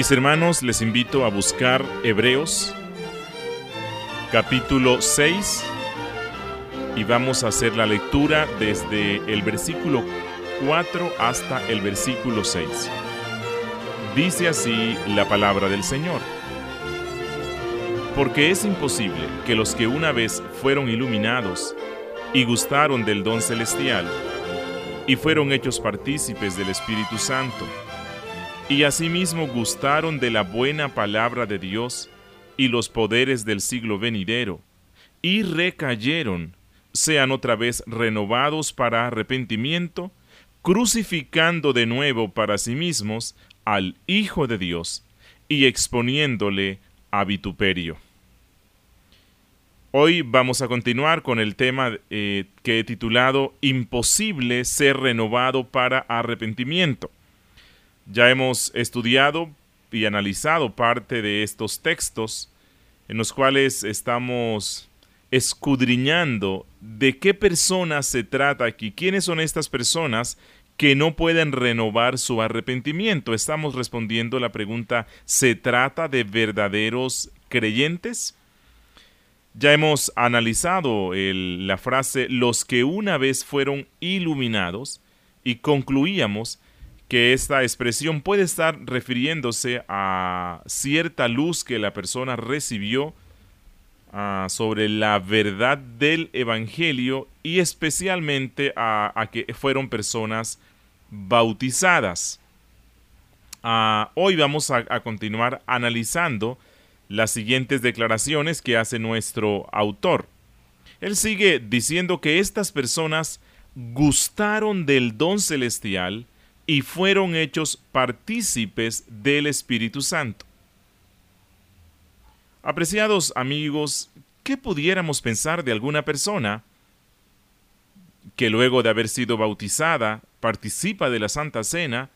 Mis hermanos, les invito a buscar Hebreos capítulo 6 y vamos a hacer la lectura desde el versículo 4 hasta el versículo 6. Dice así la palabra del Señor. Porque es imposible que los que una vez fueron iluminados y gustaron del don celestial y fueron hechos partícipes del Espíritu Santo, y asimismo gustaron de la buena palabra de Dios y los poderes del siglo venidero, y recayeron, sean otra vez renovados para arrepentimiento, crucificando de nuevo para sí mismos al Hijo de Dios y exponiéndole a vituperio. Hoy vamos a continuar con el tema eh, que he titulado Imposible ser renovado para arrepentimiento. Ya hemos estudiado y analizado parte de estos textos en los cuales estamos escudriñando de qué personas se trata aquí, quiénes son estas personas que no pueden renovar su arrepentimiento. Estamos respondiendo la pregunta, ¿se trata de verdaderos creyentes? Ya hemos analizado la frase los que una vez fueron iluminados y concluíamos que esta expresión puede estar refiriéndose a cierta luz que la persona recibió ah, sobre la verdad del Evangelio y especialmente a, que fueron personas bautizadas. Ah, hoy vamos a, a continuar analizando las siguientes declaraciones que hace nuestro autor. Él sigue diciendo que estas personas gustaron del don celestial y fueron hechos partícipes del Espíritu Santo. Apreciados amigos, ¿qué pudiéramos pensar de alguna persona que luego de haber sido bautizada participa de la Santa Cena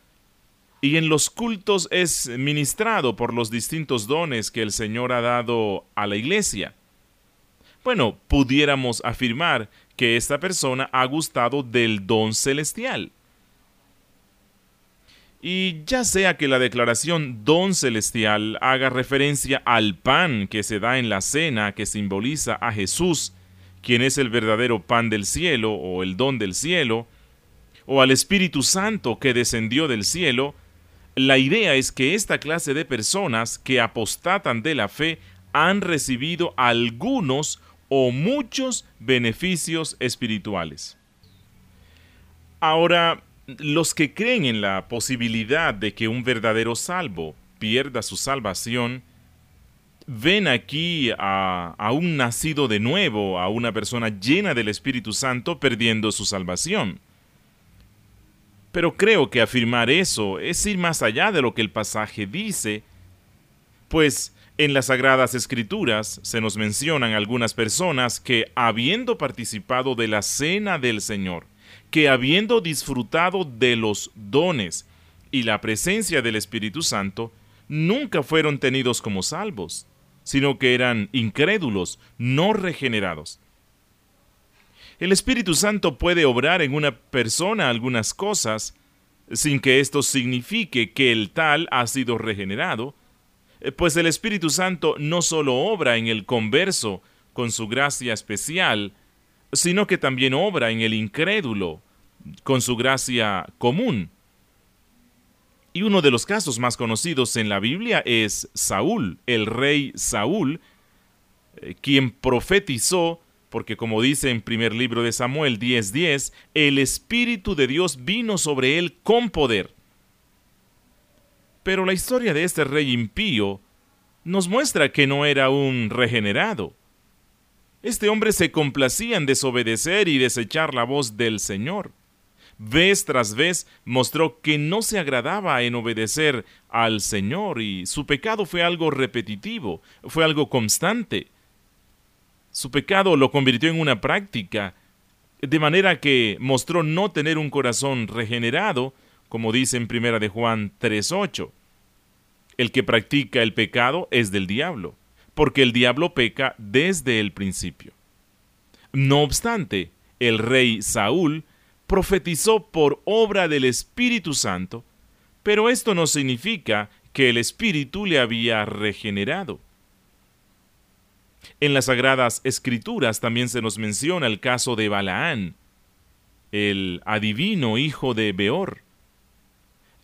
y en los cultos es ministrado por los distintos dones que el Señor ha dado a la iglesia? Bueno, pudiéramos afirmar que esta persona ha gustado del don celestial. Y ya sea que la declaración don celestial haga referencia al pan que se da en la cena que simboliza a Jesús, quien es el verdadero pan del cielo o el don del cielo, o al Espíritu Santo que descendió del cielo, la idea es que esta clase de personas que apostatan de la fe han recibido algunos o muchos beneficios espirituales. Ahora, los que creen en la posibilidad de que un verdadero salvo pierda su salvación, ven aquí a, un nacido de nuevo, a una persona llena del Espíritu Santo perdiendo su salvación. Pero creo que afirmar eso es ir más allá de lo que el pasaje dice, pues en las Sagradas Escrituras se nos mencionan algunas personas que, habiendo participado de la cena del Señor, que habiendo disfrutado de los dones y la presencia del Espíritu Santo, nunca fueron tenidos como salvos, sino que eran incrédulos, no regenerados. El Espíritu Santo puede obrar en una persona algunas cosas sin que esto signifique que el tal ha sido regenerado, eh, pues el Espíritu Santo no solo obra en el converso con su gracia especial, sino que también obra en el incrédulo con su gracia común. Y uno de los casos más conocidos en la Biblia es Saúl, el rey Saúl, eh, quien profetizó, porque como dice en primer libro de Samuel 10:10, el Espíritu de Dios vino sobre él con poder. Pero la historia de este rey impío nos muestra que no era un regenerado. Este hombre se complacía en desobedecer y desechar la voz del Señor. Vez tras vez mostró que no se agradaba en obedecer al Señor y su pecado fue algo repetitivo, fue algo constante. Su pecado lo convirtió en una práctica, de manera que mostró no tener un corazón regenerado, como dice en primera de Juan 3:8. El que practica el pecado es del diablo porque el diablo peca desde el principio. No obstante, el rey Saúl profetizó por obra del Espíritu Santo, pero esto no significa que el Espíritu le había regenerado. En las Sagradas Escrituras también se nos menciona el caso de Balaán, el adivino hijo de Beor.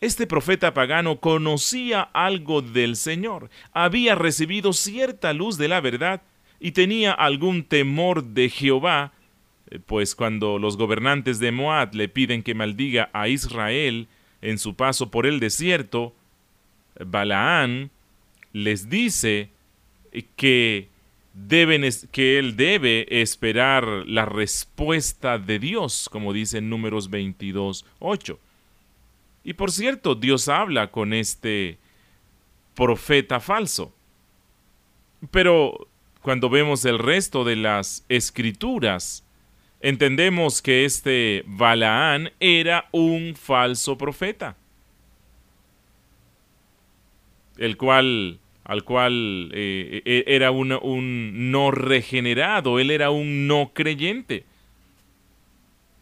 Este profeta pagano conocía algo del Señor, había recibido cierta luz de la verdad y tenía algún temor de Jehová, eh, pues cuando los gobernantes de Moab le piden que maldiga a Israel en su paso por el desierto, Balaán les dice que deben que él debe esperar la respuesta de Dios, como dice en Números 22, 8. Y por cierto, Dios habla con este profeta falso. Pero cuando vemos el resto de las escrituras, entendemos que este Balaán era un falso profeta, el cual al cual eh, e, era un no regenerado, él era un no creyente.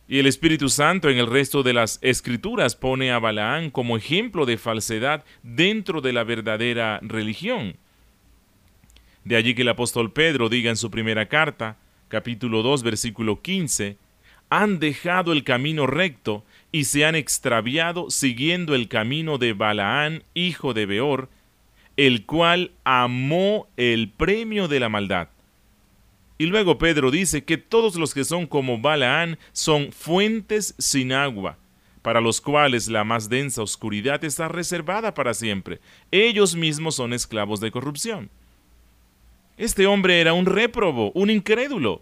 Y el Espíritu Santo en el resto de las escrituras pone a Balaán como ejemplo de falsedad dentro de la verdadera religión. De allí que el apóstol Pedro diga en su primera carta, capítulo 2, versículo 15, han dejado el camino recto y se han extraviado siguiendo el camino de Balaán, hijo de Beor, el cual amó el premio de la maldad y luego Pedro dice que todos los que son como Balaán son fuentes sin agua, para los cuales la más densa oscuridad está reservada para siempre. Ellos mismos son esclavos de corrupción. Este hombre era un réprobo, un incrédulo.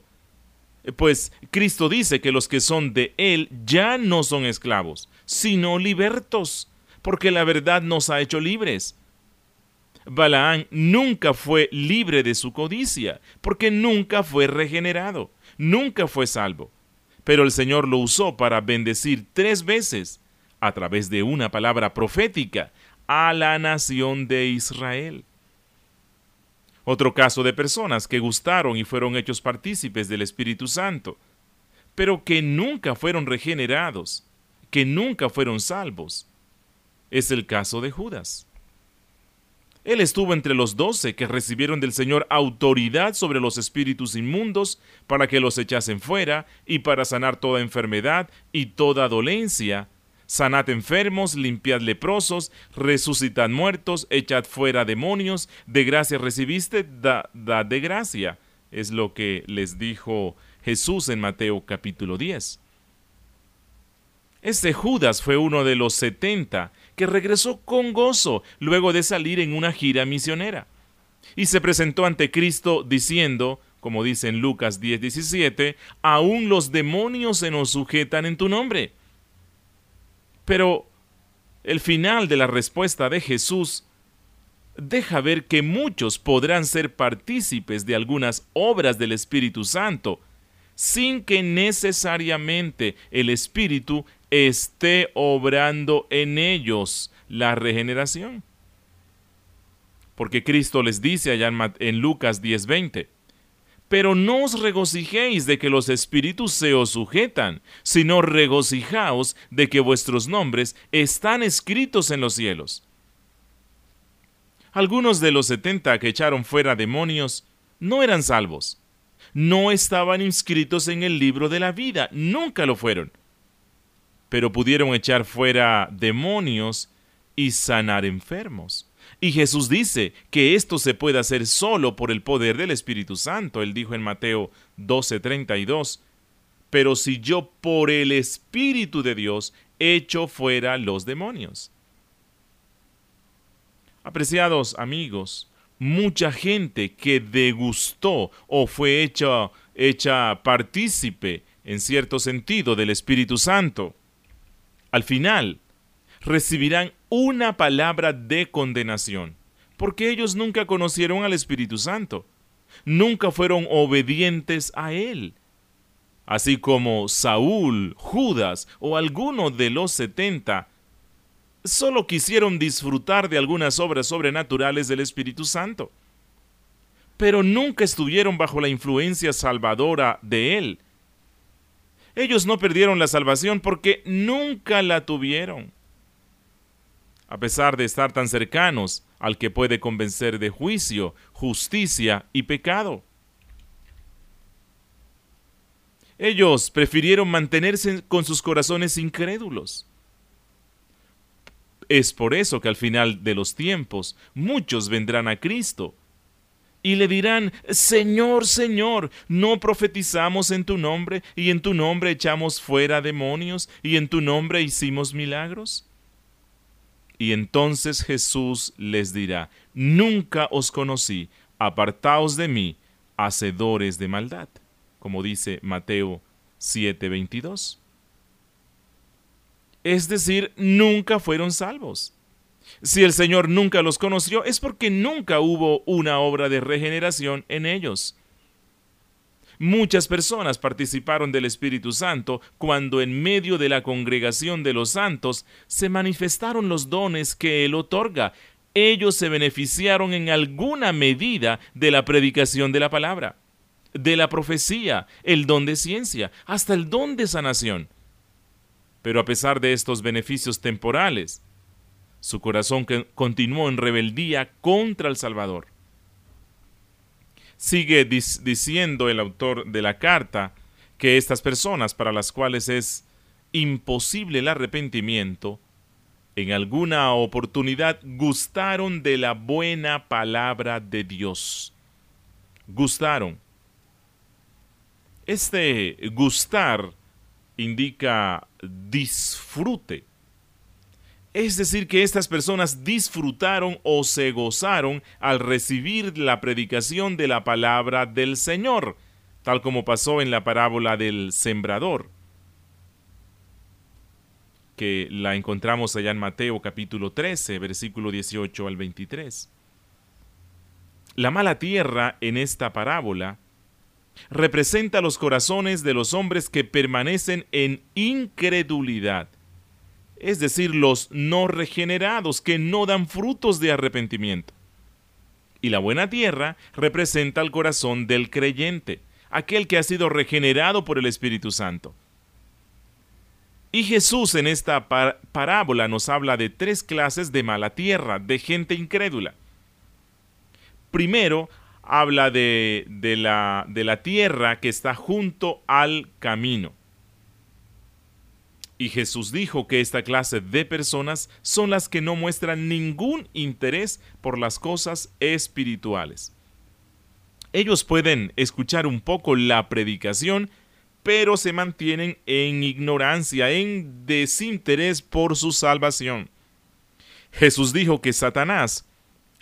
Pues Cristo dice que los que son de Él ya no son esclavos, sino libertos, porque la verdad nos ha hecho libres. Balaán nunca fue libre de su codicia, porque nunca fue regenerado, nunca fue salvo. Pero el Señor lo usó para bendecir tres veces, a través de una palabra profética, a la nación de Israel. Otro caso de personas que gustaron y fueron hechos partícipes del Espíritu Santo, pero que nunca fueron regenerados, que nunca fueron salvos, es el caso de Judas. Él estuvo entre los doce que recibieron del Señor autoridad sobre los espíritus inmundos para que los echasen fuera y para sanar toda enfermedad y toda dolencia. Sanad enfermos, limpiad leprosos, resucitad muertos, echad fuera demonios, de gracia recibiste, da, da de gracia. Es lo que les dijo Jesús en Mateo capítulo 10. Este Judas fue uno de los setenta que regresó con gozo luego de salir en una gira misionera. Y se presentó ante Cristo diciendo, como dice en Lucas 10:17, aún los demonios se nos sujetan en tu nombre. Pero el final de la respuesta de Jesús deja ver que muchos podrán ser partícipes de algunas obras del Espíritu Santo, sin que necesariamente el Espíritu esté obrando en ellos la regeneración. Porque Cristo les dice allá en, Lucas 10:20, pero no os regocijéis de que los espíritus se os sujetan, sino regocijaos de que vuestros nombres están escritos en los cielos. Algunos de los setenta que echaron fuera demonios no eran salvos, no estaban inscritos en el libro de la vida, nunca lo fueron pero pudieron echar fuera demonios y sanar enfermos. Y Jesús dice que esto se puede hacer solo por el poder del Espíritu Santo. Él dijo en Mateo 12:32, pero si yo por el Espíritu de Dios echo fuera los demonios. Apreciados amigos, mucha gente que degustó o fue hecha, hecha partícipe en cierto sentido del Espíritu Santo, al final recibirán una palabra de condenación, porque ellos nunca conocieron al Espíritu Santo, nunca fueron obedientes a Él. Así como Saúl, Judas o alguno de los setenta solo quisieron disfrutar de algunas obras sobrenaturales del Espíritu Santo, pero nunca estuvieron bajo la influencia salvadora de Él ellos no perdieron la salvación porque nunca la tuvieron. A pesar de estar tan cercanos al que puede convencer de juicio, justicia y pecado. Ellos prefirieron mantenerse con sus corazones incrédulos. Es por eso que al final de los tiempos muchos vendrán a Cristo y le dirán, Señor, Señor, ¿no profetizamos en tu nombre y en tu nombre echamos fuera demonios y en tu nombre hicimos milagros? Y entonces Jesús les dirá, Nunca os conocí, apartaos de mí, hacedores de maldad, como dice Mateo 7:22. Es decir, nunca fueron salvos. Si el Señor nunca los conoció, es porque nunca hubo una obra de regeneración en ellos. Muchas personas participaron del Espíritu Santo cuando en medio de la congregación de los santos se manifestaron los dones que Él otorga. Ellos se beneficiaron en alguna medida de la predicación de la palabra, de la profecía, el don de ciencia, hasta el don de sanación. Pero a pesar de estos beneficios temporales, su corazón continuó en rebeldía contra el Salvador. Sigue diciendo el autor de la carta que estas personas para las cuales es imposible el arrepentimiento, en alguna oportunidad gustaron de la buena palabra de Dios. Gustaron. Este gustar indica disfrute. Es decir, que estas personas disfrutaron o se gozaron al recibir la predicación de la palabra del Señor, tal como pasó en la parábola del sembrador, que la encontramos allá en Mateo capítulo 13, versículo 18 al 23. La mala tierra en esta parábola representa los corazones de los hombres que permanecen en incredulidad es decir, los no regenerados, que no dan frutos de arrepentimiento. Y la buena tierra representa el corazón del creyente, aquel que ha sido regenerado por el Espíritu Santo. Y Jesús en esta parábola nos habla de tres clases de mala tierra, de gente incrédula. Primero, habla de, la, de la tierra que está junto al camino. Y Jesús dijo que esta clase de personas son las que no muestran ningún interés por las cosas espirituales. Ellos pueden escuchar un poco la predicación, pero se mantienen en ignorancia, en desinterés por su salvación. Jesús dijo que Satanás,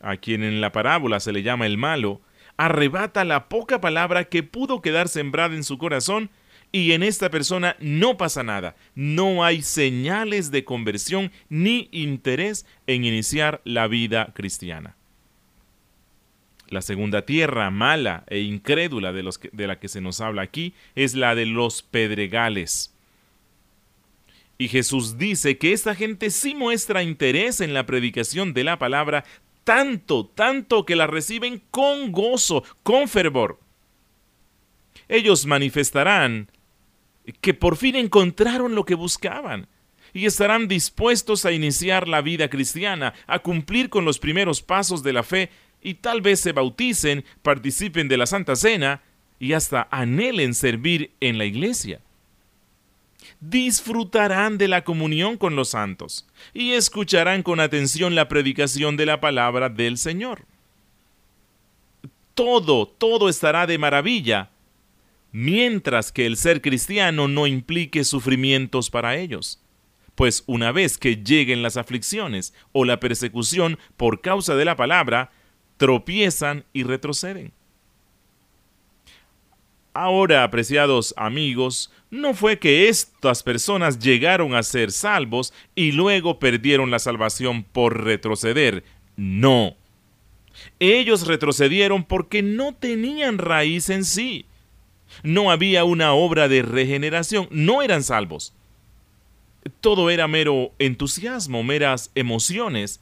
a quien en la parábola se le llama el malo, arrebata la poca palabra que pudo quedar sembrada en su corazón y en esta persona no pasa nada. No hay señales de conversión ni interés en iniciar la vida cristiana. La segunda tierra mala e incrédula de, la que se nos habla aquí es la de los pedregales. Y Jesús dice que esta gente sí muestra interés en la predicación de la palabra, tanto, tanto que la reciben con gozo, con fervor. Ellos manifestarán que por fin encontraron lo que buscaban y estarán dispuestos a iniciar la vida cristiana, a cumplir con los primeros pasos de la fe y tal vez se bauticen, participen de la Santa Cena y hasta anhelen servir en la iglesia. Disfrutarán de la comunión con los santos y escucharán con atención la predicación de la palabra del Señor. Todo, todo estará de maravilla mientras que el ser cristiano no implique sufrimientos para ellos. Pues una vez que lleguen las aflicciones o la persecución por causa de la palabra, tropiezan y retroceden. Ahora, apreciados amigos, no fue que estas personas llegaron a ser salvos y luego perdieron la salvación por retroceder. No. Ellos retrocedieron porque no tenían raíz en sí no había una obra de regeneración, no eran salvos. Todo era mero entusiasmo, meras emociones,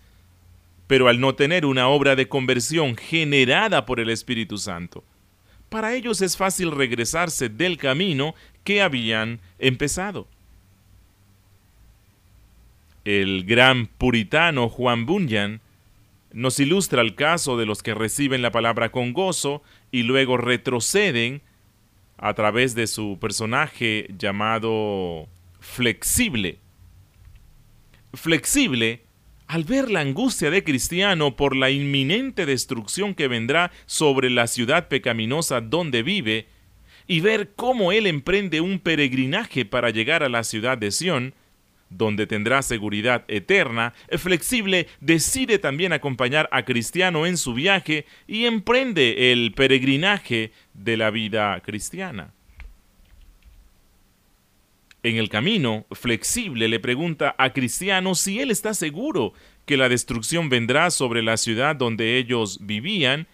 pero al no tener una obra de conversión generada por el Espíritu Santo, para ellos es fácil regresarse del camino que habían empezado. el gran puritano Juan Bunyan nos ilustra el caso de los que reciben la palabra con gozo y luego retroceden a través de su personaje llamado flexible. Flexible, al ver la angustia de Cristiano por la inminente destrucción que vendrá sobre la ciudad pecaminosa donde vive, y ver cómo él emprende un peregrinaje para llegar a la ciudad de Sión, donde tendrá seguridad eterna, Flexible decide también acompañar a Cristiano en su viaje y emprende el peregrinaje de la vida cristiana. En el camino, Flexible le pregunta a Cristiano si él está seguro que la destrucción vendrá sobre la ciudad donde ellos vivían,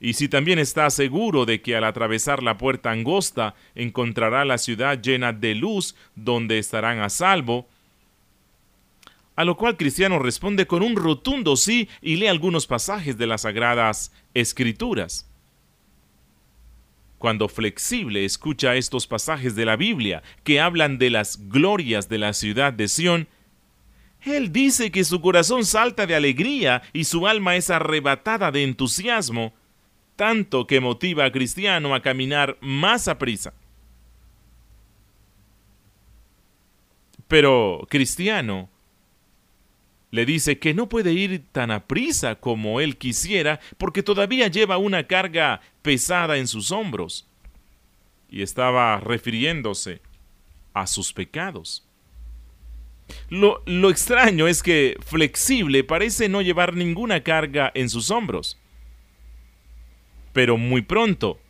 y si también está seguro de que al atravesar la puerta angosta encontrará la ciudad llena de luz donde estarán a salvo, a lo cual Cristiano responde con un rotundo sí y lee algunos pasajes de las sagradas escrituras. Cuando Flexible escucha estos pasajes de la Biblia que hablan de las glorias de la ciudad de Sión, él dice que su corazón salta de alegría y su alma es arrebatada de entusiasmo, tanto que motiva a Cristiano a caminar más a prisa. Pero Cristiano le dice que no puede ir tan a prisa como él quisiera porque todavía lleva una carga pesada en sus hombros. Y estaba refiriéndose a sus pecados. Lo, lo, extraño es que Flexible parece no llevar ninguna carga en sus hombros. Pero muy pronto,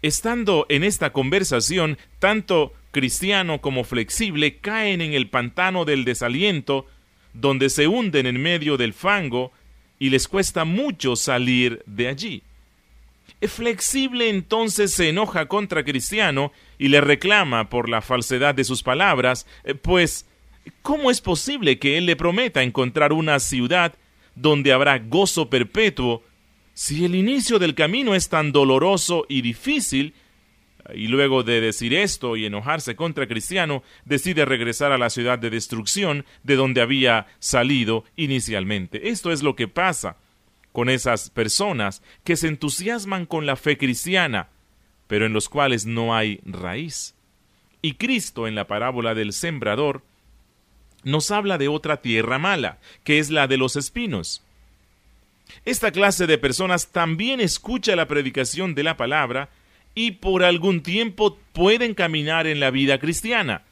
estando en esta conversación, tanto Cristiano como Flexible caen en el pantano del desaliento donde se hunden en medio del fango y les cuesta mucho salir de allí. Flexible entonces se enoja contra Cristiano y le reclama por la falsedad de sus palabras, eh, pues ¿cómo es posible que él le prometa encontrar una ciudad donde habrá gozo perpetuo si el inicio del camino es tan doloroso y difícil y luego de decir esto y enojarse contra Cristiano, decide regresar a la ciudad de destrucción de donde había salido inicialmente. Esto es lo que pasa con esas personas que se entusiasman con la fe cristiana, pero en los cuales no hay raíz. Y Cristo en la parábola del sembrador nos habla de otra tierra mala, que es la de los espinos. Esta clase de personas también escucha la predicación de la palabra, y por algún tiempo pueden caminar en la vida cristiana.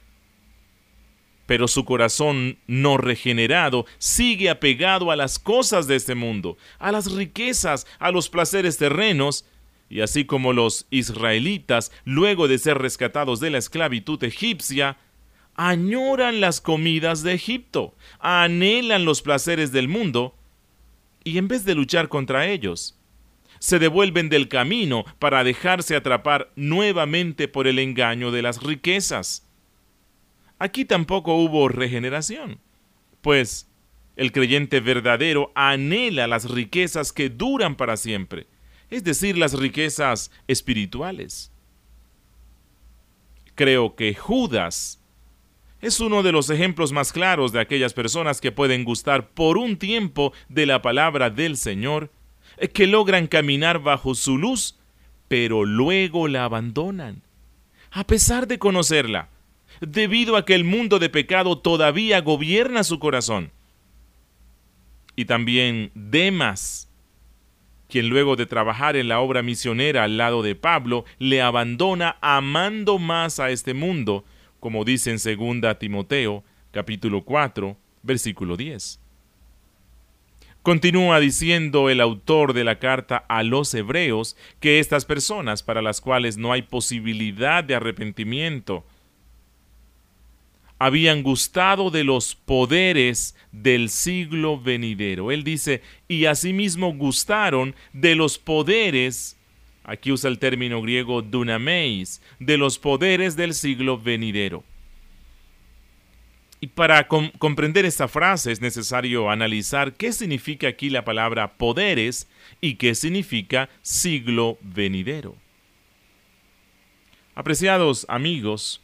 Pero su corazón no regenerado sigue apegado a las cosas de este mundo, a las riquezas, a los placeres terrenos, y así como los israelitas, luego de ser rescatados de la esclavitud egipcia, añoran las comidas de Egipto, anhelan los placeres del mundo, y en vez de luchar contra ellos, se devuelven del camino para dejarse atrapar nuevamente por el engaño de las riquezas. Aquí tampoco hubo regeneración, pues el creyente verdadero anhela las riquezas que duran para siempre, es decir, las riquezas espirituales. Creo que Judas es uno de los ejemplos más claros de aquellas personas que pueden gustar por un tiempo de la palabra del Señor, que logran caminar bajo su luz, pero luego la abandonan, a pesar de conocerla, debido a que el mundo de pecado todavía gobierna su corazón. Y también Demas, quien luego de trabajar en la obra misionera al lado de Pablo, le abandona amando más a este mundo, como dice en 2 Timoteo capítulo 4, versículo 10. Continúa diciendo el autor de la carta a los hebreos que estas personas para las cuales no hay posibilidad de arrepentimiento habían gustado de los poderes del siglo venidero. Él dice, y asimismo gustaron de los poderes, aquí usa el término griego dunameis, de los poderes del siglo venidero. Y para comprender esta frase es necesario analizar qué significa aquí la palabra poderes y qué significa siglo venidero. Apreciados amigos,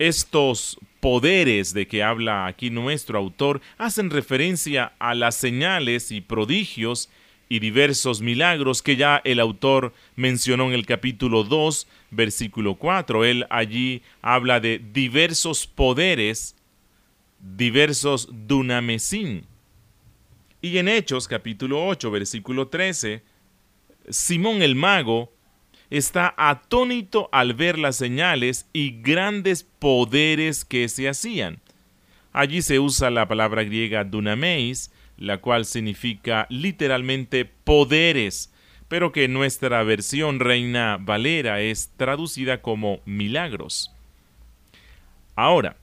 Estos poderes de que habla aquí nuestro autor hacen referencia a las señales y prodigios y diversos milagros que ya el autor mencionó en el capítulo 2, versículo 4. Él allí habla de diversos poderes, diversos dunamesin. Y en Hechos capítulo 8, versículo 13, Simón el mago está atónito al ver las señales y grandes poderes que se hacían. Allí se usa la palabra griega dunameis, la cual significa literalmente poderes, pero que en nuestra versión Reina Valera es traducida como milagros. Ahora,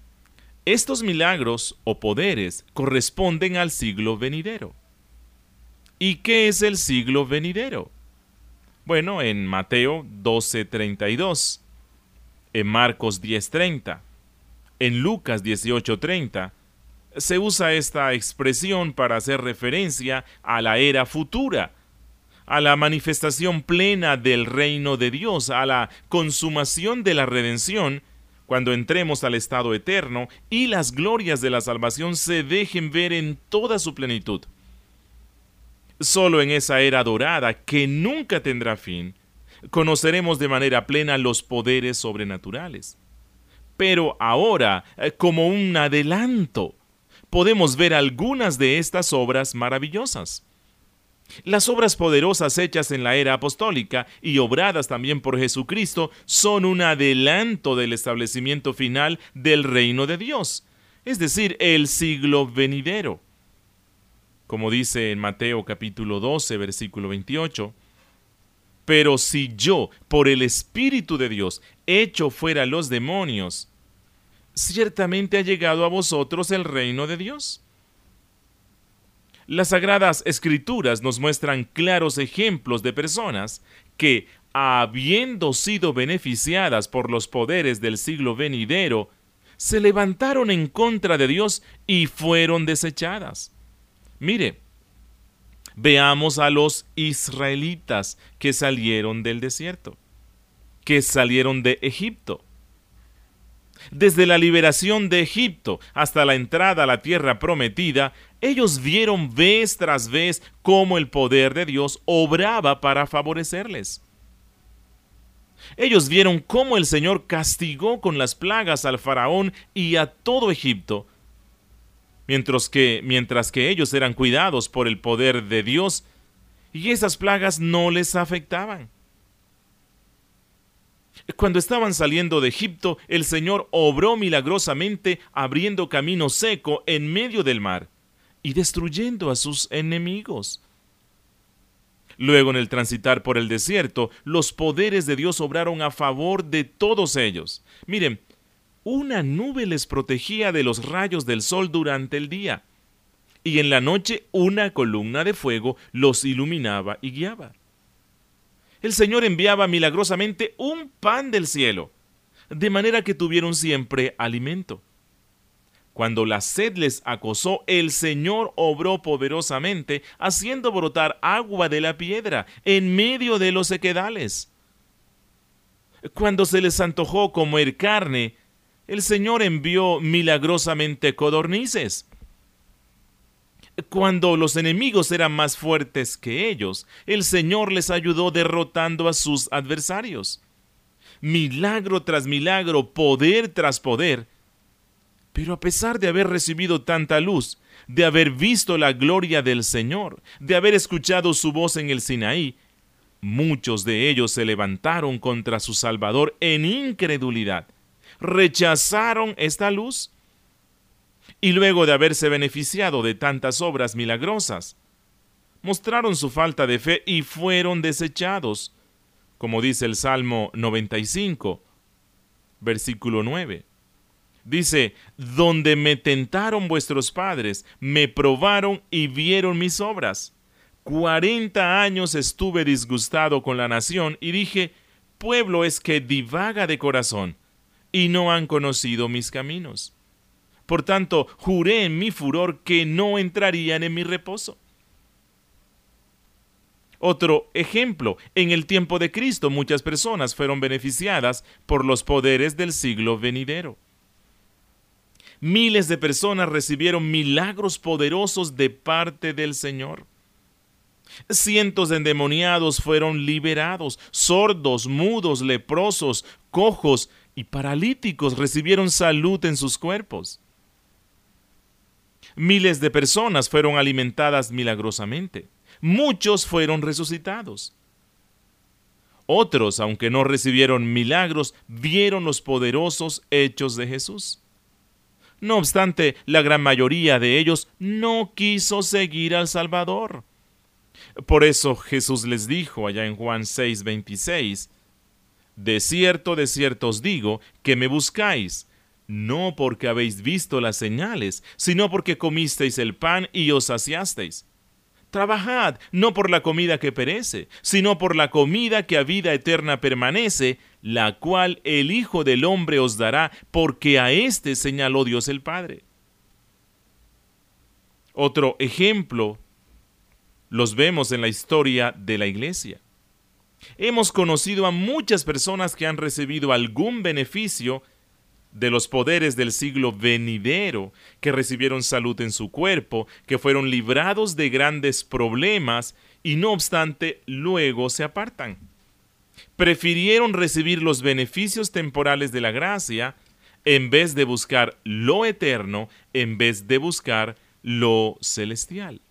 estos milagros o poderes corresponden al siglo venidero. ¿Y qué es el siglo venidero? Bueno, en Mateo 12:32, en Marcos 10:30, en Lucas 18:30, se usa esta expresión para hacer referencia a la era futura, a la manifestación plena del reino de Dios, a la consumación de la redención, cuando entremos al estado eterno y las glorias de la salvación se dejen ver en toda su plenitud. Solo en esa era dorada, que nunca tendrá fin, conoceremos de manera plena los poderes sobrenaturales. Pero ahora, eh, como un adelanto, podemos ver algunas de estas obras maravillosas. Las obras poderosas hechas en la era apostólica y obradas también por Jesucristo son un adelanto del establecimiento final del reino de Dios, es decir, el siglo venidero como dice en Mateo capítulo 12, versículo 28. Pero si yo, por el Espíritu de Dios, echo fuera los demonios, ciertamente ha llegado a vosotros el reino de Dios. Las sagradas escrituras nos muestran claros ejemplos de personas que, habiendo sido beneficiadas por los poderes del siglo venidero, se levantaron en contra de Dios y fueron desechadas. Mire, veamos a los israelitas que salieron del desierto, que salieron de Egipto. Desde la liberación de Egipto hasta la entrada a la tierra prometida, ellos vieron vez tras vez cómo el poder de Dios obraba para favorecerles. Ellos vieron cómo el Señor castigó con las plagas al faraón y a todo Egipto, mientras que, mientras que ellos eran cuidados por el poder de Dios y esas plagas no les afectaban. Cuando estaban saliendo de Egipto, el Señor obró milagrosamente abriendo camino seco en medio del mar y destruyendo a sus enemigos. Luego en el transitar por el desierto, los poderes de Dios obraron a favor de todos ellos. Miren, una nube les protegía de los rayos del sol durante el día, y en la noche una columna de fuego los iluminaba y guiaba. El Señor enviaba milagrosamente un pan del cielo, de manera que tuvieron siempre alimento. Cuando la sed les acosó, el Señor obró poderosamente, haciendo brotar agua de la piedra en medio de los sequedales. Cuando se les antojó comer carne, el Señor envió milagrosamente codornices. Cuando los enemigos eran más fuertes que ellos, el Señor les ayudó derrotando a sus adversarios. Milagro tras milagro, poder tras poder. Pero a pesar de haber recibido tanta luz, de haber visto la gloria del Señor, de haber escuchado su voz en el Sinaí, muchos de ellos se levantaron contra su Salvador en incredulidad rechazaron esta luz y luego de haberse beneficiado de tantas obras milagrosas, mostraron su falta de fe y fueron desechados, como dice el Salmo 95, versículo 9. Dice, donde me tentaron vuestros padres, me probaron y vieron mis obras. Cuarenta años estuve disgustado con la nación y dije, pueblo es que divaga de corazón y no han conocido mis caminos. Por tanto, juré en mi furor que no entrarían en mi reposo. Otro ejemplo, en el tiempo de Cristo muchas personas fueron beneficiadas por los poderes del siglo venidero. Miles de personas recibieron milagros poderosos de parte del Señor. Cientos de endemoniados fueron liberados, sordos, mudos, leprosos, cojos y paralíticos recibieron salud en sus cuerpos. Miles de personas fueron alimentadas milagrosamente. Muchos fueron resucitados. Otros, aunque no recibieron milagros, vieron los poderosos hechos de Jesús. No obstante, la gran mayoría de ellos no quiso seguir al Salvador. Por eso Jesús les dijo allá en Juan 6:26, De cierto, de cierto os digo, que me buscáis, no porque habéis visto las señales, sino porque comisteis el pan y os saciasteis. Trabajad, no por la comida que perece, sino por la comida que a vida eterna permanece, la cual el Hijo del Hombre os dará, porque a éste señaló Dios el Padre. Otro ejemplo los vemos en la historia de la Iglesia. Hemos conocido a muchas personas que han recibido algún beneficio de los poderes del siglo venidero, que recibieron salud en su cuerpo, que fueron librados de grandes problemas y no obstante luego se apartan. Prefirieron recibir los beneficios temporales de la gracia en vez de buscar lo eterno, en vez de buscar lo celestial.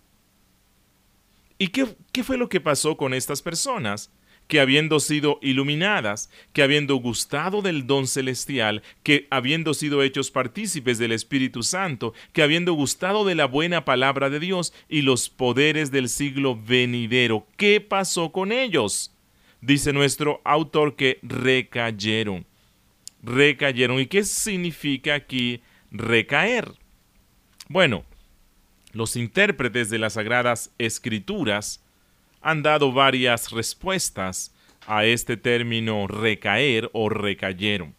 ¿Y qué, qué fue lo que pasó con estas personas? Que habiendo sido iluminadas, que habiendo gustado del don celestial, que habiendo sido hechos partícipes del Espíritu Santo, que habiendo gustado de la buena palabra de Dios y los poderes del siglo venidero, ¿qué pasó con ellos? Dice nuestro autor que recayeron. Recayeron. ¿Y qué significa aquí recaer? Bueno, los intérpretes de las Sagradas Escrituras han dado varias respuestas a este término recaer o recayeron.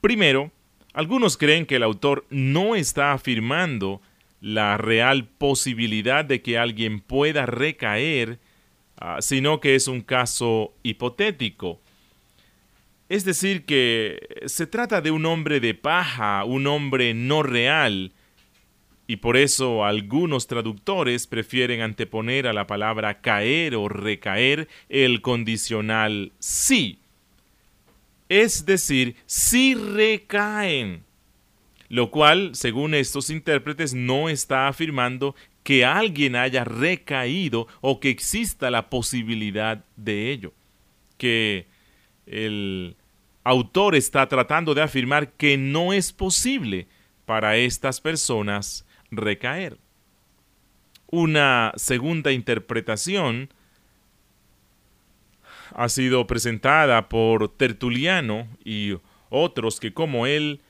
Primero, algunos creen que el autor no está afirmando la real posibilidad de que alguien pueda recaer, ah, sino que es un caso hipotético. Es decir, que se trata de un hombre de paja, un hombre no real, y por eso algunos traductores prefieren anteponer a la palabra caer o recaer el condicional sí. Es decir, sí recaen. Lo cual, según estos intérpretes, no está afirmando que alguien haya recaído o que exista la posibilidad de ello. Que el autor está tratando de afirmar que no es posible para estas personas recaer. Una segunda interpretación ha sido presentada por Tertuliano y otros que como él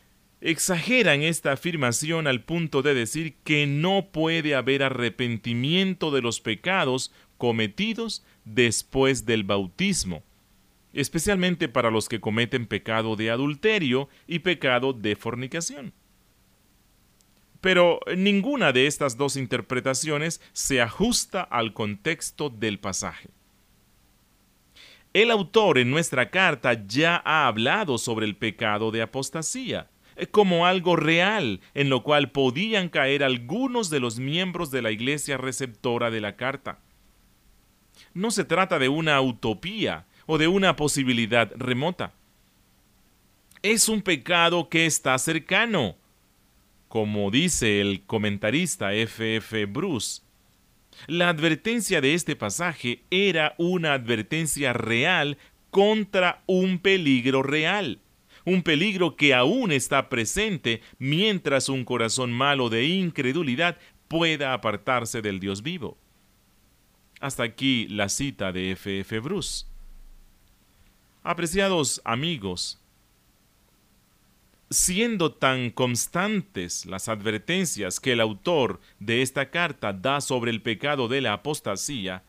exageran esta afirmación al punto de decir que no puede haber arrepentimiento de los pecados cometidos después del bautismo, especialmente para los que cometen pecado de adulterio y pecado de fornicación. Pero ninguna de estas dos interpretaciones se ajusta al contexto del pasaje. El autor en nuestra carta ya ha hablado sobre el pecado de apostasía eh, como algo real en lo cual podían caer algunos de los miembros de la iglesia receptora de la carta. No se trata de una utopía o de una posibilidad remota. Es un pecado que está cercano, como dice el comentarista F. F. Bruce, la advertencia de este pasaje era una advertencia real contra un peligro real, un peligro que aún está presente mientras un corazón malo de incredulidad pueda apartarse del Dios vivo. Hasta aquí la cita de F. F. Bruce. Apreciados amigos, siendo tan constantes las advertencias que el autor de esta carta da sobre el pecado de la apostasía,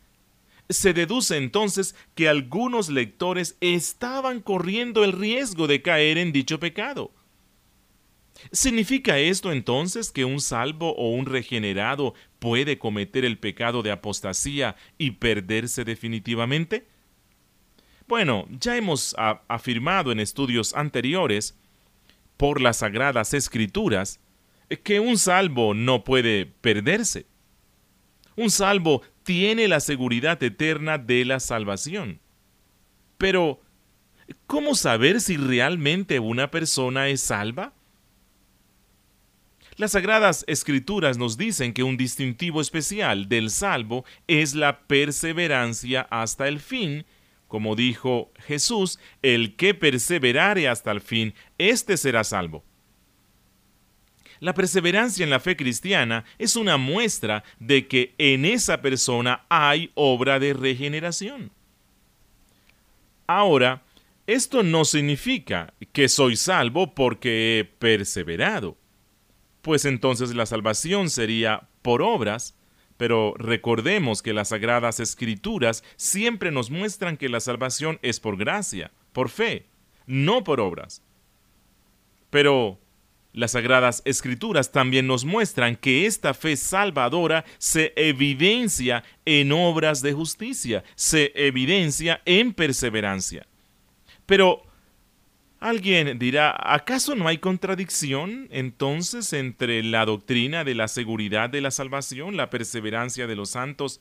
se deduce entonces que algunos lectores estaban corriendo el riesgo de caer en dicho pecado. ¿Significa esto entonces que un salvo o un regenerado puede cometer el pecado de apostasía y perderse definitivamente? Bueno, ya hemos afirmado en estudios anteriores por las sagradas escrituras que un salvo no puede perderse. Un salvo tiene la seguridad eterna de la salvación. Pero, ¿cómo saber si realmente una persona es salva? Las sagradas escrituras nos dicen que un distintivo especial del salvo es la perseverancia hasta el fin, como dijo Jesús, el que perseverare hasta el fin, éste será salvo. La perseverancia en la fe cristiana es una muestra de que en esa persona hay obra de regeneración. Ahora, esto no significa que soy salvo porque he perseverado pues entonces la salvación sería por obras, pero recordemos que las sagradas escrituras siempre nos muestran que la salvación es por gracia, por fe, no por obras. Pero las sagradas escrituras también nos muestran que esta fe salvadora se evidencia en obras de justicia, se evidencia en perseverancia. Pero Alguien dirá, ¿acaso no hay contradicción entonces entre la doctrina de la seguridad de la salvación, la perseverancia de los santos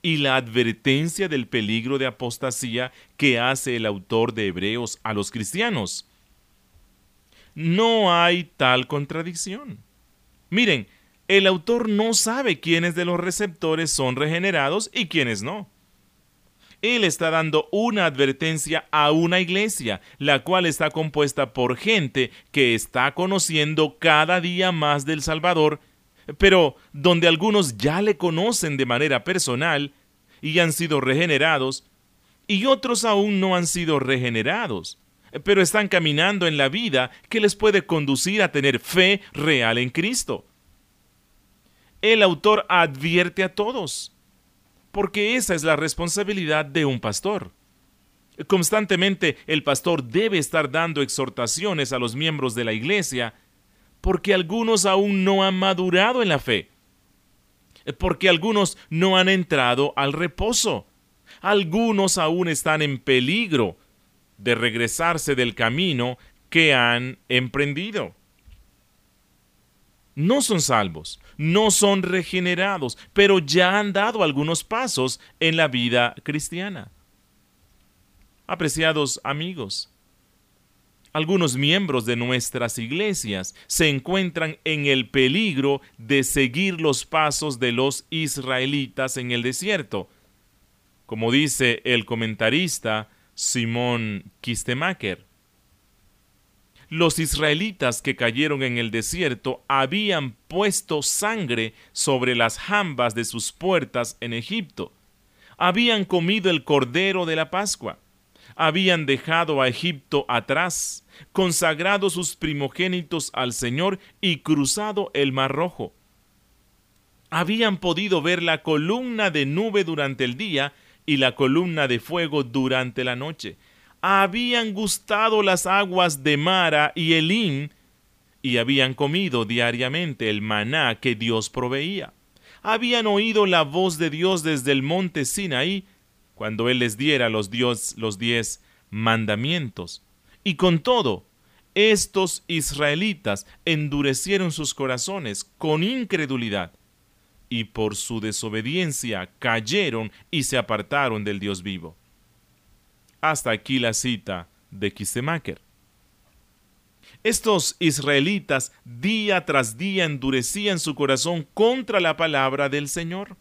y la advertencia del peligro de apostasía que hace el autor de Hebreos a los cristianos? No hay tal contradicción. Miren, el autor no sabe quiénes de los receptores son regenerados y quiénes no. Él está dando una advertencia a una iglesia, la cual está compuesta por gente que está conociendo cada día más del Salvador, pero donde algunos ya le conocen de manera personal y han sido regenerados, y otros aún no han sido regenerados, pero están caminando en la vida que les puede conducir a tener fe real en Cristo. El autor advierte a todos porque esa es la responsabilidad de un pastor. Constantemente el pastor debe estar dando exhortaciones a los miembros de la iglesia, porque algunos aún no han madurado en la fe, porque algunos no han entrado al reposo, algunos aún están en peligro de regresarse del camino que han emprendido no son salvos, no son regenerados, pero ya han dado algunos pasos en la vida cristiana. Apreciados amigos, algunos miembros de nuestras iglesias se encuentran en el peligro de seguir los pasos de los israelitas en el desierto, como dice el comentarista Simón Kistemacher los israelitas que cayeron en el desierto habían puesto sangre sobre las jambas de sus puertas en Egipto. Habían comido el cordero de la Pascua. Habían dejado a Egipto atrás, consagrado sus primogénitos al Señor y cruzado el Mar Rojo. Habían podido ver la columna de nube durante el día y la columna de fuego durante la noche habían gustado las aguas de Mara y Elim, y habían comido diariamente el maná que Dios proveía. Habían oído la voz de Dios desde el monte Sinaí, cuando Él les diera los, Dios, los diez mandamientos. Y con todo, estos israelitas endurecieron sus corazones con incredulidad, y por su desobediencia cayeron y se apartaron del Dios vivo. Hasta aquí la cita de Kistemaker. Estos israelitas día tras día endurecían su corazón contra la palabra del Señor.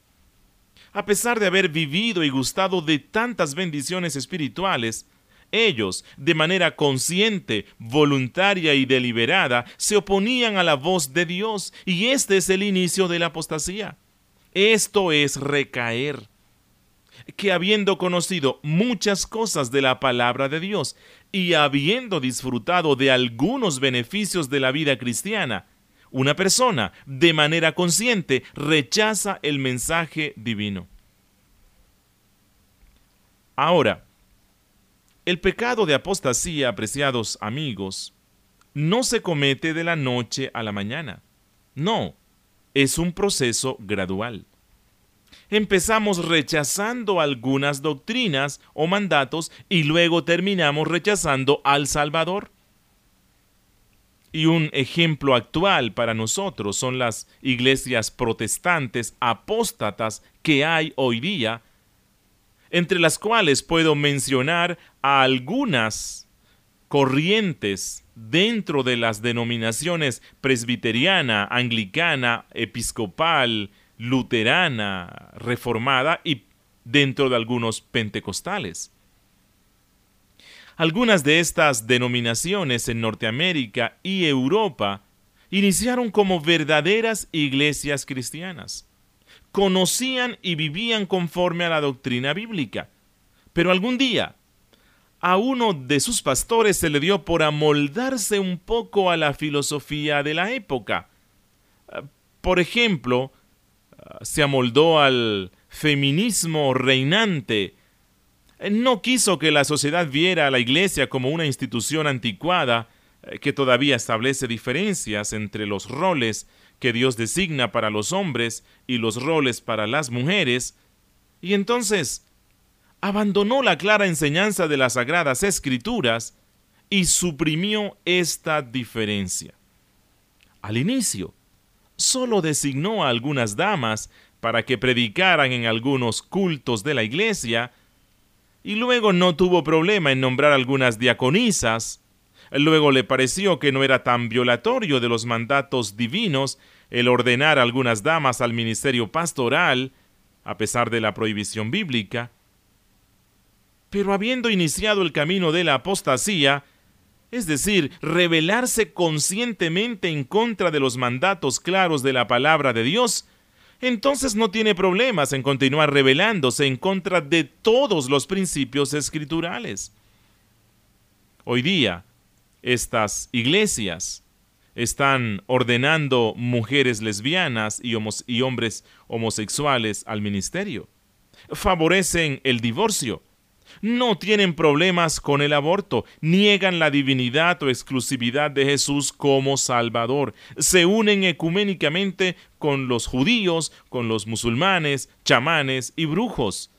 A pesar de haber vivido y gustado de tantas bendiciones espirituales, ellos, de manera consciente, voluntaria y deliberada, se oponían a la voz de Dios, y este es el inicio de la apostasía. Esto es recaer que habiendo conocido muchas cosas de la palabra de Dios y habiendo disfrutado de algunos beneficios de la vida cristiana, una persona de manera consciente rechaza el mensaje divino. Ahora, el pecado de apostasía, apreciados amigos, no se comete de la noche a la mañana. No, es un proceso gradual empezamos rechazando algunas doctrinas o mandatos y luego terminamos rechazando al Salvador. Y un ejemplo actual para nosotros son las iglesias protestantes apóstatas que hay hoy día, entre las cuales puedo mencionar a algunas corrientes dentro de las denominaciones presbiteriana, anglicana, episcopal, luterana, reformada y dentro de algunos pentecostales. Algunas de estas denominaciones en Norteamérica y Europa iniciaron como verdaderas iglesias cristianas. Conocían y vivían conforme a la doctrina bíblica. Pero algún día, a uno de sus pastores se le dio por amoldarse un poco a la filosofía de la época. Por ejemplo, se amoldó al feminismo reinante no quiso que la sociedad viera a la Iglesia como una institución anticuada eh, que todavía establece diferencias entre los roles que Dios designa para los hombres y los roles para las mujeres, y entonces abandonó la clara enseñanza de las sagradas escrituras y suprimió esta diferencia. Al inicio, solo designó a algunas damas para que predicaran en algunos cultos de la iglesia, y luego no tuvo problema en nombrar algunas diaconisas. Luego le pareció que no era tan violatorio de los mandatos divinos el ordenar algunas damas al ministerio pastoral, a pesar de la prohibición bíblica. Pero habiendo iniciado el camino de la apostasía, es decir, rebelarse conscientemente en contra de los mandatos claros de la palabra de Dios, entonces no tiene problemas en continuar rebelándose en contra de todos los principios escriturales. Hoy día, estas iglesias están ordenando mujeres lesbianas y, y hombres homosexuales al ministerio. Favorecen el divorcio no tienen problemas con el aborto, niegan la divinidad o exclusividad de Jesús como Salvador, se unen ecuménicamente con los judíos, con los musulmanes, chamanes y brujos.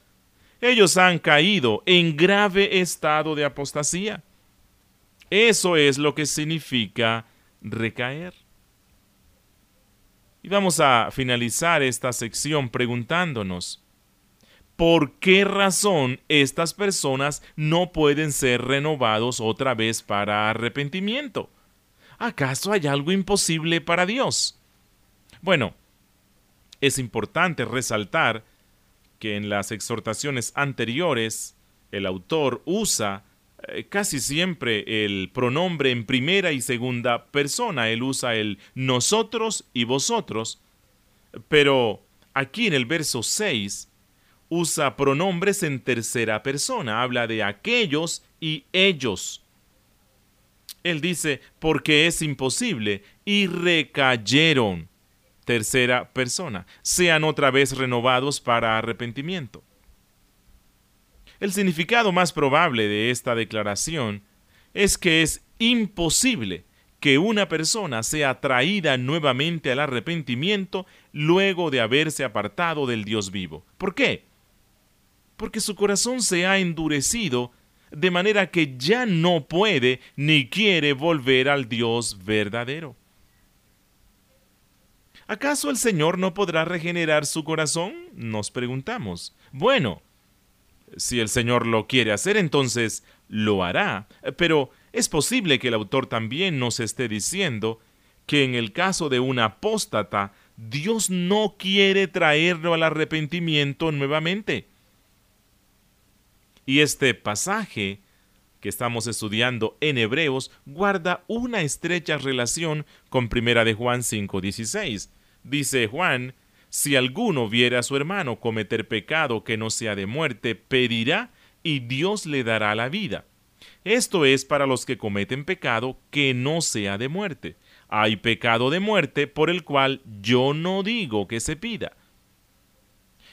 Ellos han caído en grave estado de apostasía. Eso es lo que significa recaer. Y vamos a finalizar esta sección preguntándonos, ¿Por qué razón estas personas no pueden ser renovados otra vez para arrepentimiento? ¿Acaso hay algo imposible para Dios? Bueno, es importante resaltar que en las exhortaciones anteriores el autor usa eh, casi siempre el pronombre en primera y segunda persona. Él usa el nosotros y vosotros. Pero aquí en el verso 6 usa pronombres en tercera persona, habla de aquellos y ellos. Él dice, porque es imposible, y recayeron, tercera persona, sean otra vez renovados para arrepentimiento. El significado más probable de esta declaración es que es imposible que una persona sea traída nuevamente al arrepentimiento luego de haberse apartado del Dios vivo. ¿Por qué? Porque su corazón se ha endurecido de manera que ya no puede ni quiere volver al Dios verdadero. ¿Acaso el Señor no podrá regenerar su corazón? Nos preguntamos. Bueno, si el Señor lo quiere hacer, entonces lo hará. Pero es posible que el autor también nos esté diciendo que en el caso de un apóstata, Dios no quiere traerlo al arrepentimiento nuevamente. Y este pasaje que estamos estudiando en Hebreos guarda una estrecha relación con Primera de Juan 5:16. Dice Juan, si alguno viera a su hermano cometer pecado que no sea de muerte, pedirá y Dios le dará la vida. Esto es para los que cometen pecado que no sea de muerte. Hay pecado de muerte por el cual yo no digo que se pida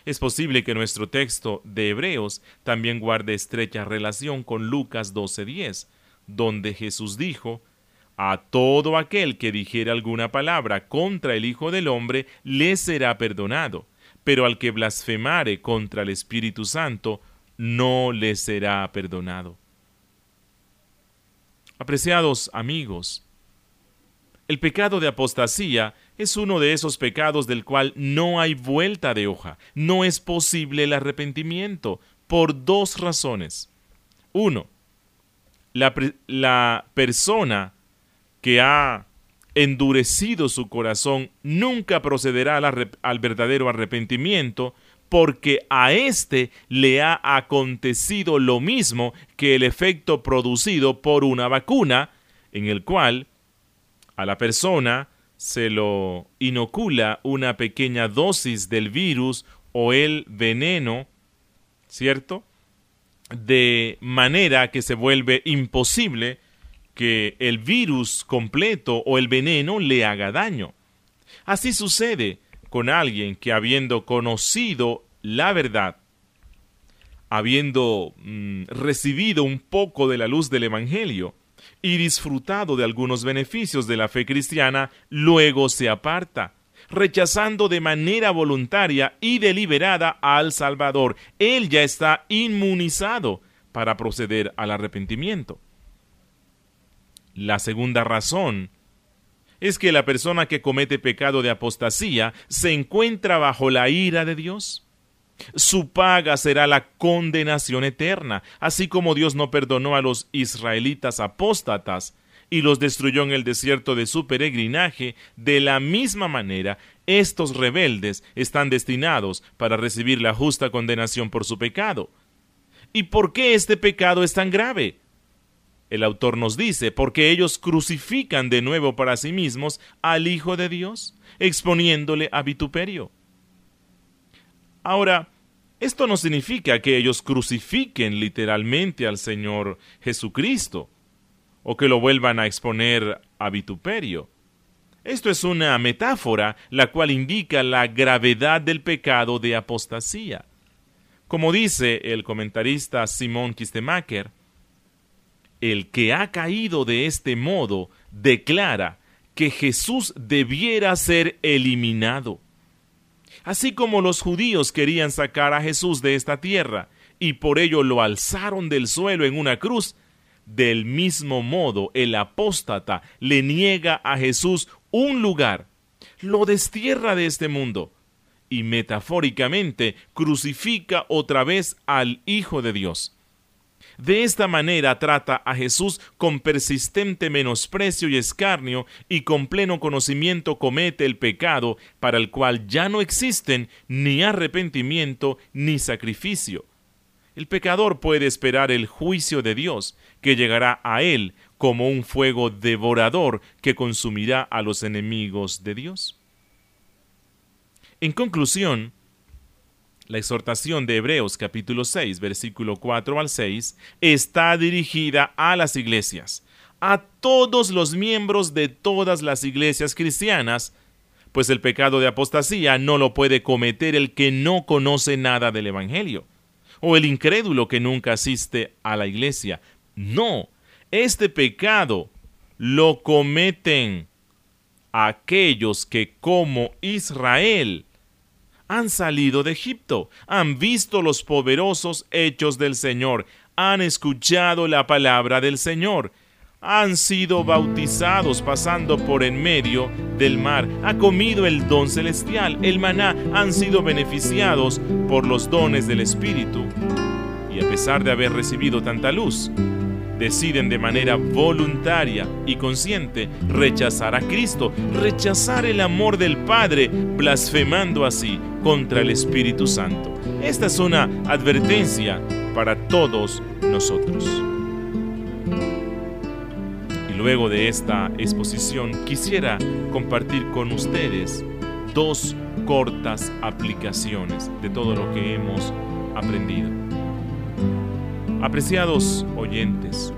es posible que nuestro texto de Hebreos también guarde estrecha relación con Lucas 12:10, donde Jesús dijo, a todo aquel que dijere alguna palabra contra el Hijo del Hombre le será perdonado, pero al que blasfemare contra el Espíritu Santo no le será perdonado. Apreciados amigos, El pecado de apostasía es uno de esos pecados del cual no hay vuelta de hoja. No es posible el arrepentimiento por dos razones. Uno, la, persona que ha endurecido su corazón nunca procederá al, al verdadero arrepentimiento porque a éste le ha acontecido lo mismo que el efecto producido por una vacuna en el cual a la persona se lo inocula una pequeña dosis del virus o el veneno, ¿cierto? De manera que se vuelve imposible que el virus completo o el veneno le haga daño. Así sucede con alguien que habiendo conocido la verdad, habiendo mm, recibido un poco de la luz del Evangelio, y disfrutado de algunos beneficios de la fe cristiana, luego se aparta, rechazando de manera voluntaria y deliberada al Salvador. Él ya está inmunizado para proceder al arrepentimiento. La segunda razón es que la persona que comete pecado de apostasía se encuentra bajo la ira de Dios. Su paga será la condenación eterna, así como Dios no perdonó a los israelitas apóstatas y los destruyó en el desierto de su peregrinaje, de la misma manera estos rebeldes están destinados para recibir la justa condenación por su pecado. ¿Y por qué este pecado es tan grave? El autor nos dice, porque ellos crucifican de nuevo para sí mismos al Hijo de Dios, exponiéndole a vituperio. Ahora, esto no significa que ellos crucifiquen literalmente al Señor Jesucristo o que lo vuelvan a exponer a vituperio. Esto es una metáfora la cual indica la gravedad del pecado de apostasía. Como dice el comentarista Simón Kistemacher, el que ha caído de este modo declara que Jesús debiera ser eliminado así como los judíos querían sacar a Jesús de esta tierra, y por ello lo alzaron del suelo en una cruz, del mismo modo el apóstata le niega a Jesús un lugar, lo destierra de este mundo, y metafóricamente crucifica otra vez al Hijo de Dios. De esta manera trata a Jesús con persistente menosprecio y escarnio y con pleno conocimiento comete el pecado para el cual ya no existen ni arrepentimiento ni sacrificio. El pecador puede esperar el juicio de Dios, que llegará a él como un fuego devorador que consumirá a los enemigos de Dios. En conclusión, la exhortación de Hebreos capítulo 6, versículo 4 al 6, está dirigida a las iglesias, a todos los miembros de todas las iglesias cristianas, pues el pecado de apostasía no lo puede cometer el que no conoce nada del Evangelio, o el incrédulo que nunca asiste a la iglesia. No, este pecado lo cometen aquellos que como Israel han salido de Egipto, han visto los poderosos hechos del Señor, han escuchado la palabra del Señor, han sido bautizados pasando por en medio del mar, ha comido el don celestial, el maná, han sido beneficiados por los dones del Espíritu. Y a pesar de haber recibido tanta luz, deciden de manera voluntaria y consciente rechazar a Cristo, rechazar el amor del Padre, blasfemando así contra el Espíritu Santo. Esta es una advertencia para todos nosotros. Y luego de esta exposición quisiera compartir con ustedes dos cortas aplicaciones de todo lo que hemos aprendido. Apreciados oyentes,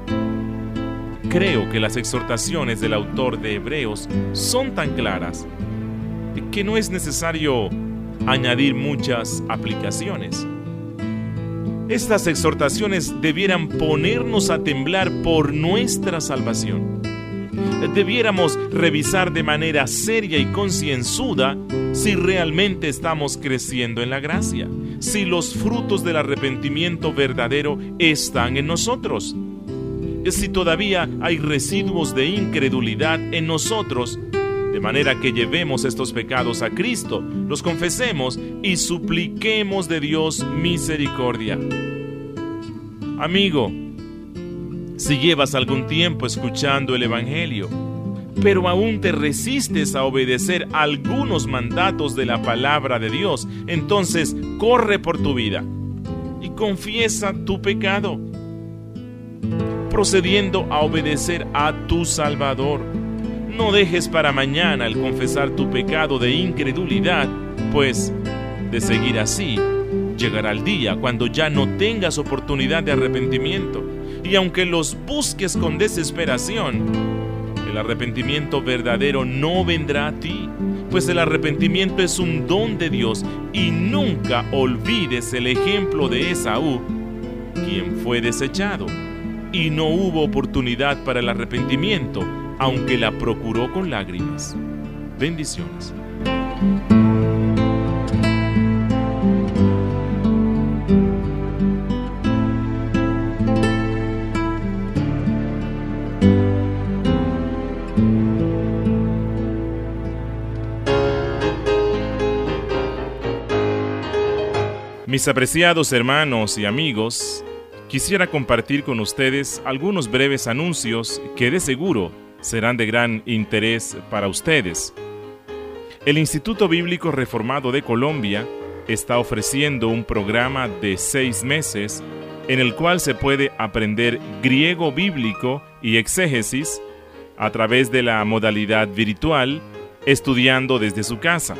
creo que las exhortaciones del autor de Hebreos son tan claras que no es necesario añadir muchas aplicaciones. Estas exhortaciones debieran ponernos a temblar por nuestra salvación. Debiéramos revisar de manera seria y concienzuda si realmente estamos creciendo en la gracia si los frutos del arrepentimiento verdadero están en nosotros. si todavía hay residuos de incredulidad en nosotros, de manera que llevemos estos pecados a Cristo, los confesemos y supliquemos de Dios misericordia. Amigo, si llevas algún tiempo escuchando el Evangelio, pero aún te resistes a obedecer algunos mandatos de la palabra de Dios, entonces corre por tu vida y confiesa tu pecado, procediendo a obedecer a tu Salvador. No dejes para mañana el confesar tu pecado de incredulidad, pues de seguir así, llegará el día cuando ya no tengas oportunidad de arrepentimiento. Y aunque los busques con desesperación, el arrepentimiento verdadero no vendrá a ti, pues el arrepentimiento es un don de Dios y nunca olvides el ejemplo de Esaú, quien fue desechado y no hubo oportunidad para el arrepentimiento, aunque la procuró con lágrimas. Bendiciones. Mis apreciados hermanos y amigos, quisiera compartir con ustedes algunos breves anuncios que de seguro serán de gran interés para ustedes. El Instituto Bíblico Reformado de Colombia está ofreciendo un programa de seis meses en el cual se puede aprender griego bíblico y exégesis a través de la modalidad virtual, estudiando desde su casa.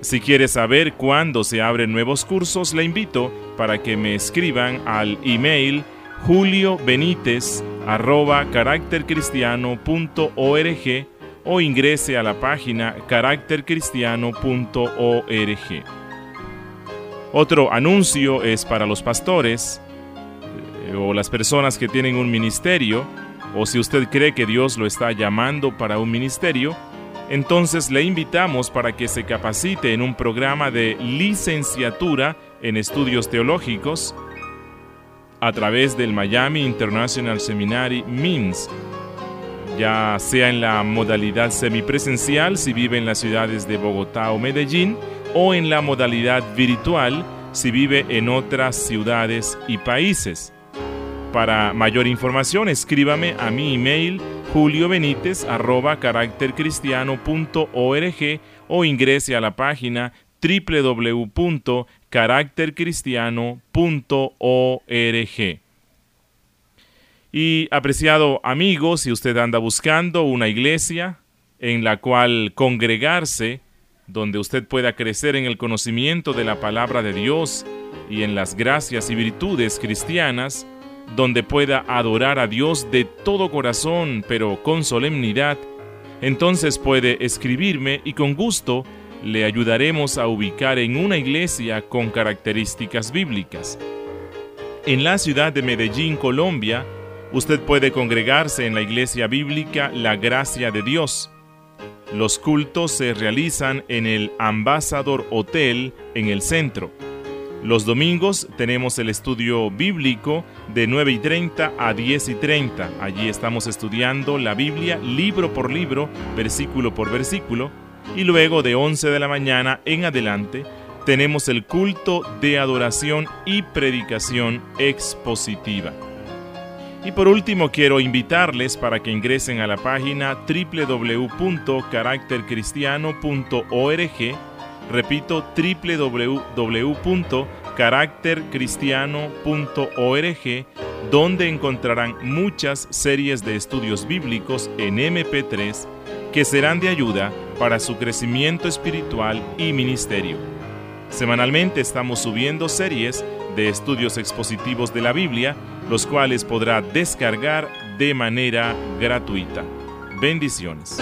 Si quieres saber cuándo se abren nuevos cursos, le invito para que me escriban al email juliobenítez@caractercristiano.org o ingrese a la página caractercristiano.org. Otro anuncio es para los pastores eh, o las personas que tienen un ministerio, o si usted cree que Dios lo está llamando para un ministerio, entonces le invitamos para que se capacite en un programa de licenciatura en estudios teológicos a través del Miami International Seminary MINS, ya sea en la modalidad semipresencial si vive en las ciudades de Bogotá o Medellín, o en la modalidad virtual si vive en otras ciudades y países. Para mayor información, escríbame a mi email Julio Benítez arroba caractercristiano.org o ingrese a la página www.caractercristiano.org. Y apreciado amigo, si usted anda buscando una iglesia en la cual congregarse, donde usted pueda crecer en el conocimiento de la palabra de Dios y en las gracias y virtudes cristianas, donde pueda adorar a Dios de todo corazón, pero con solemnidad, entonces puede escribirme y con gusto le ayudaremos a ubicar en una iglesia con características bíblicas. En la ciudad de Medellín, Colombia, usted puede congregarse en la iglesia bíblica La Gracia de Dios. Los cultos se realizan en el Ambassador Hotel en el centro. Los domingos tenemos el estudio bíblico de 9 y 30 a 10 y 30. Allí estamos estudiando la Biblia libro por libro, versículo por versículo. Y luego de 11 de la mañana en adelante tenemos el culto de adoración y predicación expositiva. Y por último quiero invitarles para que ingresen a la página www.caractercristiano.org Repito, www.caractercristiano.org, donde encontrarán muchas series de estudios bíblicos en MP3 que serán de ayuda para su crecimiento espiritual y ministerio. Semanalmente estamos subiendo series de estudios expositivos de la Biblia, los cuales podrá descargar de manera gratuita. Bendiciones.